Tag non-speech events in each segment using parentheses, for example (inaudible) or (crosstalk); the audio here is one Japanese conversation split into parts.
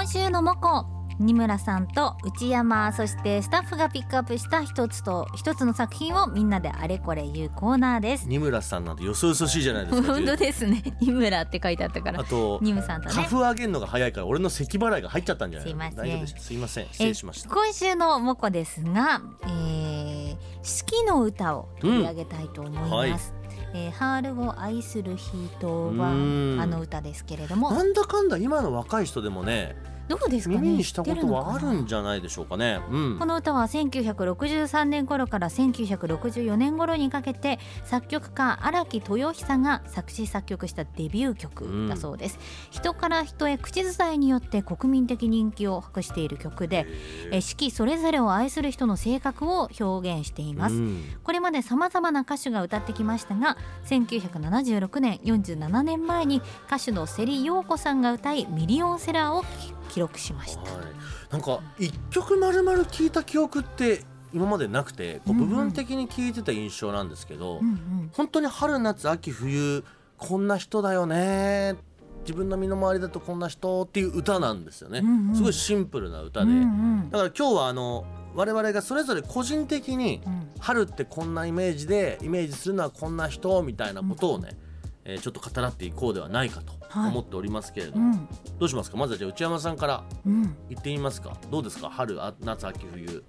今週のモコ。二村さんと内山そしてスタッフがピックアップした一つと一つの作品をみんなであれこれ言うコーナーです。二村さんなんてよそよそしいじゃないですか (laughs) 本当ですね。二村って書いてあったから。あとニムさんとね。花粉上げるのが早いから俺の咳払いが入っちゃったんじゃない？すいません大丈夫です。すいません。失礼しました。え今週のモコですが、えー、好きの歌を取り上げたいと思います、うん。はいえーハールを愛する人はうん。あの歌ですけれども。なんだかんだ今の若い人でもねどうですかね？耳にしたことはあるんじゃないでしょうかね。うん。この歌は1963年頃から1964年頃にかけて作曲家荒木豊久が作詞作曲したデビュー曲だそうです、人から人へ口伝えによって国民的人気を博している曲でえー四季それぞれを愛する人の性格を表現しています、うん。これまでさまざまな歌手が歌ってきましたが1976年47年前に歌手のセリ陽子さんが歌いミリオンセラーを記記録しました、はい、なんか一曲まるまる聞いた記憶って今までなくてこううんうん。部分的に聞いてた印象なんですけど、うんうん。本当に春夏秋冬こんな人だよね自分の身の回りだとこんな人っていう歌なんですよね、うんうん。すごいシンプルな歌で、うんうん。だから今日はあの我々がそれぞれ個人的にうん。春ってこんなイメージでイメージするのはこんな人みたいなことをね、えーちょっと語らっていこうではないかとはい。思っておりますけれども、うん。どうしますか？まずはじゃあ内山さんからうん。言ってみますか。どうですか？春あ夏秋冬。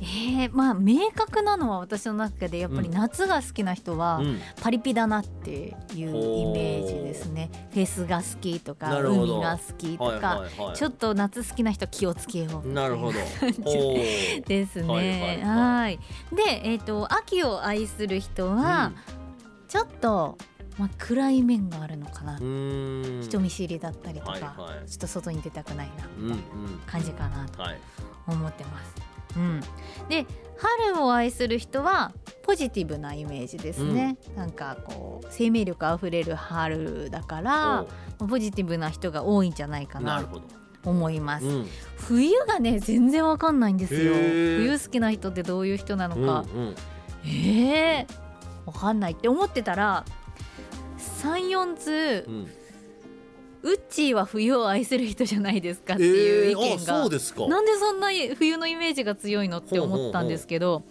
えー、まあ明確なのは私の中でやっぱり夏が好きな人はうん。パリピだなっていうイメージですね、フェスが好きとか海が好きとか、はいはいはい。ちょっと夏好きな人気をつけよう。なるほど。(laughs) ですね。はいははい。いで、えっ、と秋を愛する人は、ちょっとまあ暗い面があるのかな。人見知りだったりとか、はいはい。ちょっと外に出たくないなうんうん。感じかなとはい。思ってます。うん、で春を愛する人はポジティブなイメージですね、なんかこう生命力あふれる春だからポジティブな人が多いんじゃないかなと思います、うん。冬がね全然わかんないんですよ。冬好きな人ってどういう人なのうんか、うん。えー、わかんないって思ってたら34通うん。ウッチーは冬を愛する人じゃないですかっていう意見あが、そうですか。なんでそんな冬のイメージが強いのって思ったんですけど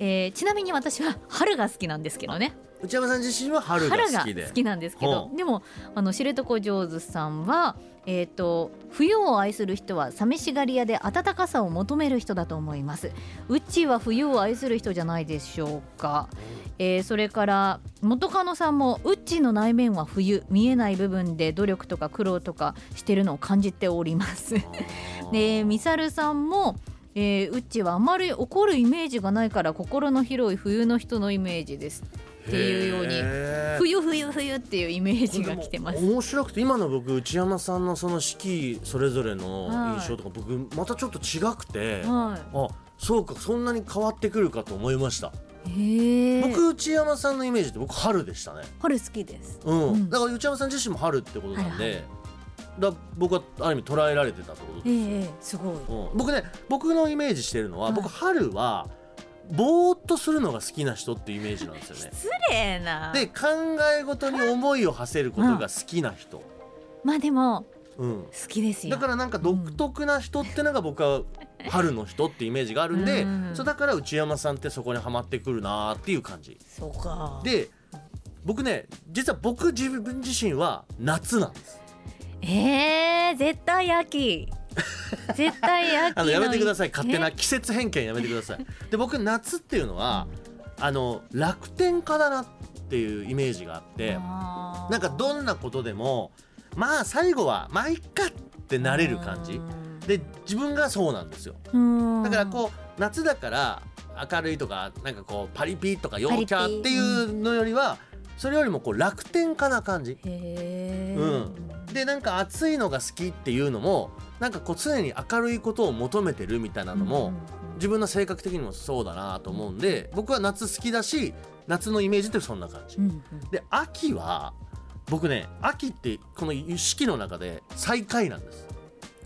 えーちなみに私は春が好きなんですけどね。内山さん自身は春が好きで。好きなんですけどほでもあの知床上手さんは、えー、と冬を愛する人は寂しがり屋で暖かさを求める人だと思います。うっちーは冬を愛する人じゃないでしょうか、えーそれから元カノさんもうっちーの内面は冬見えない部分で努力とか苦労とかしてるのを感じております。(laughs) でミサルさんもえー、うっちーはあまり怒るイメージがないから心の広い冬の人のイメージです。っていうように冬冬冬っていうイメージが来てます。面白くて今の僕内山さんのその四季それぞれの印象とか僕またちょっと違くて、はあそうかそんなに変わってくるかと思いました、僕内山さんのイメージって僕春でしたね。春好きです。うん、うん。だから内山さん自身も春ってことなんで、はいだ僕はある意味捉えられてたってことえですよ、えすごい。うん、僕ね僕のイメージしてるのは、はい。僕春はぼーっとするのが好きな人っていうイメージなんですよね。失礼な。で考え事に思いを馳せることが好きな人、まあでもうん、好きですよ。だからなんか独特な人ってのが僕は春の人ってイメージがあるんで、うん。そうだから内山さんってそこにはまってくるなーっていう感じ。そうか。で僕ね実は僕自分自身は夏なんです。えー、絶対秋。絶対秋の (laughs) あのやめてください。勝手なえ季節偏見やめてください。で僕夏っていうのはあの楽天家だなっていうイメージがあってなんかどんなことでもまあ最後はまあいっかってなれる感じ。で自分がそうなんですよ。うん。だからこう夏だから明るいとかなんかこうパリピとか陽キャっていうのよりはそれよりもこう楽天家な感じ。うん。でなんか暑いのが好きっていうのもなんかこう常に明るいことを求めてるみたいなのも自分の性格的にもそうだなと思うんで僕は夏好きだし夏のイメージってそんな感じ。で秋は僕ね秋ってこの四季の中で最下位なんです。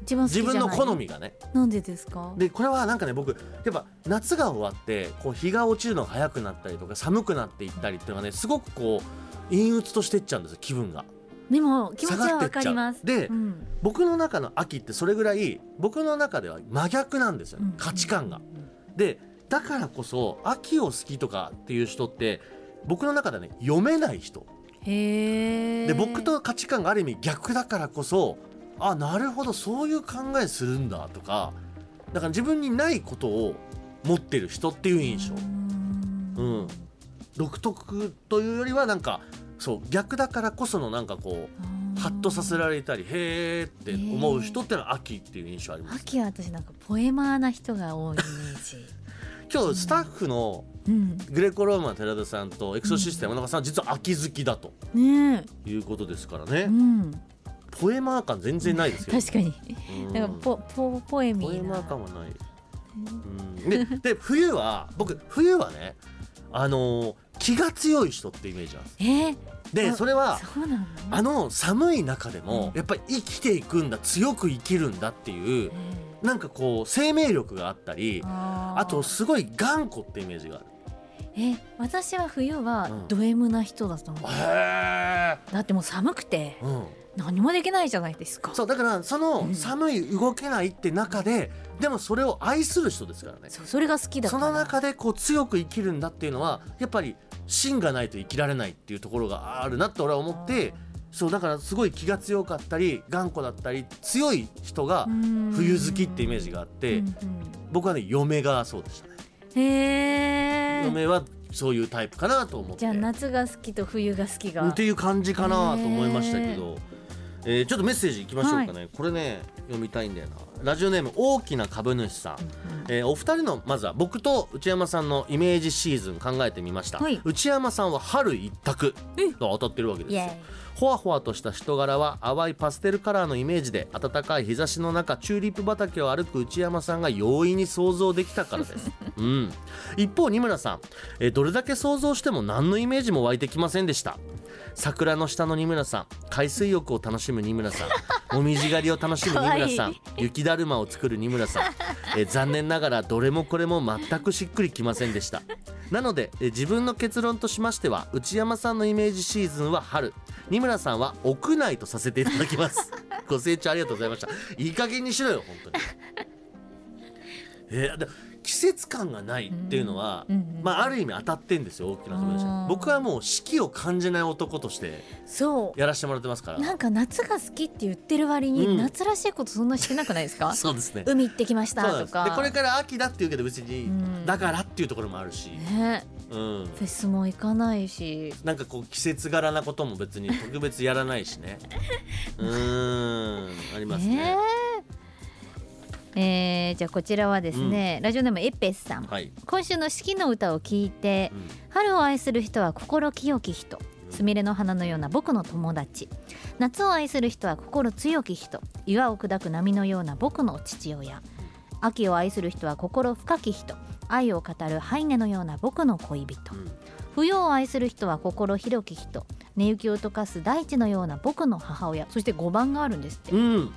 一番自分の好みがね。なんでですか？でこれはなんかね僕やっぱ夏が終わってこう日が落ちるのが早くなったりとか寒くなっていったりっていうのがねすごくこう陰鬱としてっちゃうんですよ気分が。でも気持ちはわかります。でうん。僕の中の秋ってそれぐらい僕の中では真逆なんですよ、ね価値観が。でだからこそ秋を好きとかっていう人って僕の中ではね読めない人で僕と価値観がある意味逆だからこそあなるほどそういう考えするんだとかだから自分にないことを持ってる人っていう印象、うん、独特というよりはなんかそう逆だからこそのなんかこうハッとさせられたりへーって思う人ってのは秋っていう印象あります。秋は私なんかポエマーな人が多いイメージ今日スタッフのうん。グレコローマン寺田さんとエクソシステム山中さんは実は秋好きだとねいうことですからえ、ね。うん、ポエマー感全然ないですけど確かに。うん。なんかポポポエミポエマー感はない、うん、でで冬は僕冬はねあのー気が強い人ってイメージなんですえ？ー、であそれはあの寒い中でもうん。やっぱり生きていくんだ強く生きるんだっていうなんかこう生命力があったりあとすごい頑固ってイメージがある。え私は冬はうん。ド M な人だと思う、へだってもう寒くてえ、うん、何もできないじゃないですか。そうだからそのうん。寒い動けないって中ででもそれを愛する人ですからね。そうそれが好きだから。その中でこう強く生きるんだっていうのはやっぱり芯がないと生きられないっていうところがあるなって俺は思ってそうだからすごい気が強かったり頑固だったり強い人が冬好きってイメージがあってうん僕はね嫁がそうでしたね。うんへえ嫁はそういうタイプかなと思って。じゃあ夏が好きと冬が好きが。っていう感じかなと思いましたけど、えーちょっとメッセージいきましょうかね、これね読みたいんだよな。ラジオネーム大きな株主さん、えーお二人のまずは僕と内山さんのイメージシーズン考えてみました、はい。内山さんは春一択え。と当たってるわけですよ。ほわほわとした人柄は淡いパステルカラーのイメージで暖かい日差しの中チューリップ畑を歩く内山さんが容易に想像できたからです、(laughs) うん、一方二村さん、えーどれだけ想像しても何のイメージも湧いてきませんでした桜の下の二村さん海水浴を楽しむ二村さん (laughs) もみじ狩りを楽しむ二村さん雪だるまを作る二村さん、(laughs) えー残念ながらどれもこれも全くしっくりきませんでした。なので、えー自分の結論としましては内山さんのイメージシーズンは春。二村さんは屋内とさせていただきます。ご清聴ありがとうございました。いい加減にしろよ本当に。えーで季節感がないっていうのは、まあある意味当たってんですよ大きな友達うん僕はもう四季を感じない男としてそやらせてもらってますから。うなんか夏が好きって言ってる割に、うん。夏らしいことそんなしてなくないですか？(laughs) そうですね。海行ってきましたとか。これから秋だって言うけど別にうん。だからっていうところもあるし、ね。うん、フェスも行かないし。なんかこう季節柄なことも別に特別やらないしね。(laughs) うーん。ありますね。ねえーじゃあこちらはですね、ラジオネームエッペスさん。はい、今週の四季の歌を聞いてうん。春を愛する人は心清き人。すみれの花のような僕の友達。夏を愛する人は心強き人。岩を砕く波のような僕の父親。秋を愛する人は心深き人。愛を語るハイネのような僕の恋人。うん。冬を愛する人は心広き人。寝雪を溶かす大地のような僕の母親。そして5番があるんですって。うん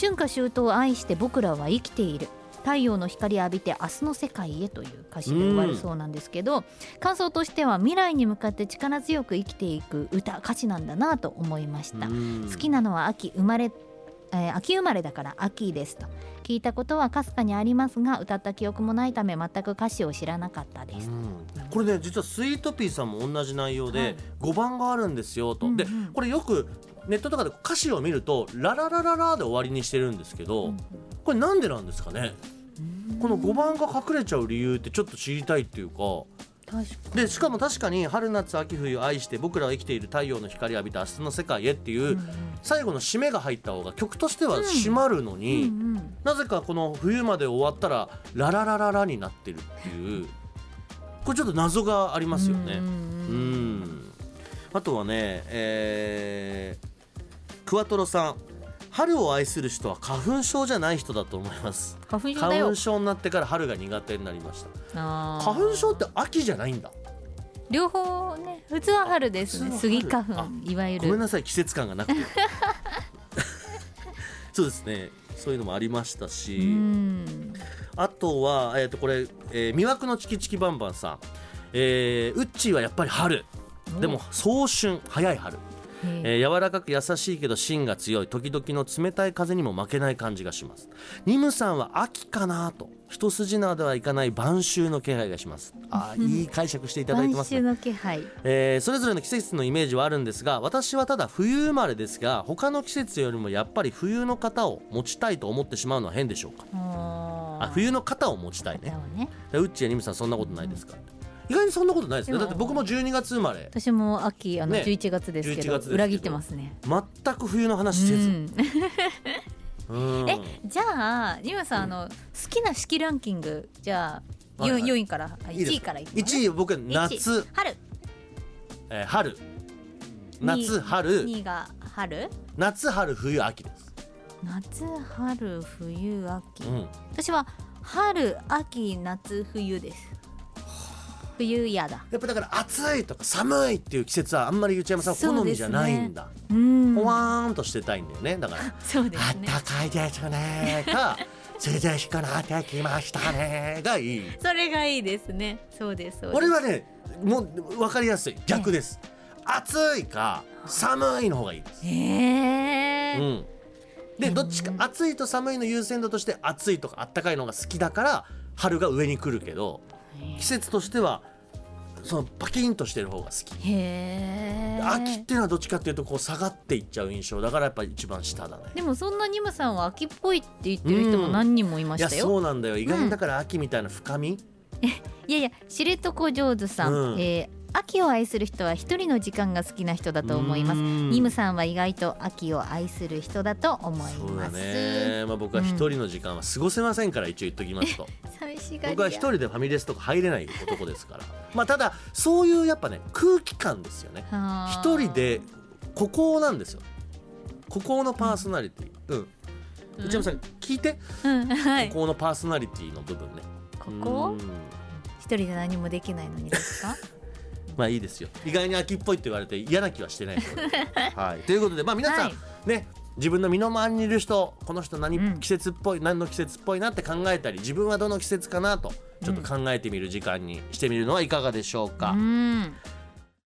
春夏秋冬を愛して僕らは生きている。太陽の光浴びて明日の世界へという歌詞で終わるそうなんですけど、感想としては未来に向かって力強く生きていく歌歌詞なんだなと思いました、うん。好きなのは秋生まれ、えー秋生まれだから秋ですと。聞いたことはかすかにありますが歌った記憶もないため全く歌詞を知らなかったです、うん。これね実はスイートピーさんも同じ内容で、はい。5番があるんですよと、うんうん。でこれよくネットとかで歌詞を見ると「ラララララ」で終わりにしてるんですけど、これなんでなんですかね？この5番が隠れちゃう理由ってちょっと知りたいっていうか。でしかも確かに春夏秋冬愛して僕らは生きている太陽の光浴びた明日の世界へっていう、に、最後の締めが入った方が曲としては締まるのうんに、なぜかこの冬まで終わったらラララララになってるっていうこれちょっと謎がありますよね。うん。あとはね、えークワトロさん春を愛する人は花粉症じゃない人だと思います。花粉花粉症になってから春が苦手になりました。花粉症って秋じゃないんだ。両方ね普通は春ですね。ス花あ粉いわゆる。ごめんなさい季節感がなくて。(laughs) そうですね。そういうのもありましたし、うん。あとは、えー、とこれ、えー魅惑のチキチキバンバンさん、えーウッチーはやっぱり春。でも早春早い春えー柔らかく優しいけど芯が強い。時々の冷たい風にも負けない感じがします。ニムさんは秋かなと。一筋縄ではいかない晩秋の気配がします。あー (laughs) いい解釈していただいてますね。晩秋の気配。えーそれぞれの季節のイメージはあるんですが私はただ冬生まれですが他の季節よりもやっぱり冬の型を持ちたいと思ってしまうのは変でしょうか？ああ冬の型を持ちたいね。はね。でウッチやニムさんそんなことないですか、意外にそんなことないですね。だって僕も12月生まれ。私も秋あのね。11月ですけ11ど,、月ですけど。裏切ってますね。全く冬の話せず、うん。(laughs) うん。えじゃあニムさんあの好きな式ランキングじゃあはいはい。4, 位からあいいです。1位からいきます1位僕は夏、春。えー春。夏春。2位が春？夏春冬秋です、夏春冬秋、うん、私は春秋夏冬です冬やだ。やっぱだから暑いとか寒いっていう季節はあんまりゆうちゃまさん好みじゃないんだ、うん。ほわーんとしてたいんだよね。だからそうですね。あったかいですねか (laughs) 涼しくなってきましたねがいい。それがいいですね。そうですそうです。俺はねもう分かりやすい。逆です、暑いか寒いの方がいいです、へえ、うん、でどっちか暑いと寒いの優先度として暑いとかあったかいのが好きだから春が上に来るけど季節としてはそのパキンとしてる方が好き。へえ秋っていうのはどっちかっていうとこう下がっていっちゃう印象だからやっぱ一番下だね。でもそんなニムさんは秋っぽいって言ってる人も何人もいましたよ、そうなんだよ。意外にだから秋みたいな深み、いやいや知床上手さん、うん。えー秋を愛する人は一人の時間が好きな人だと思います。うん。ニムさんは意外と秋を愛する人だと思いそうだますね、まあ、僕は一人の時間は過ごせませんから一応言っときますと。(laughs) 寂しがり僕は一人でファミレスとか入れない男ですから。(laughs) まあただそういうやっぱね空気感ですよね。一人で孤高なんですよ。孤高のパーソナリティ。うん。内山さん聞いて。うん。はい。孤高のパーソナリティの部分ね。ここ？うん。一人で何もできないのにですか？まあいいですよ。意外に秋っぽいって言われて嫌な気はしてない (laughs) はい。ということでまあ皆さん、はい。ね自分の身の回りにいる人この人何うん。季節っぽい、何の季節っぽいなって考えたり自分はどの季節かなとちょっと考えてみる時間にしてみるのはいかがでしょうか、うん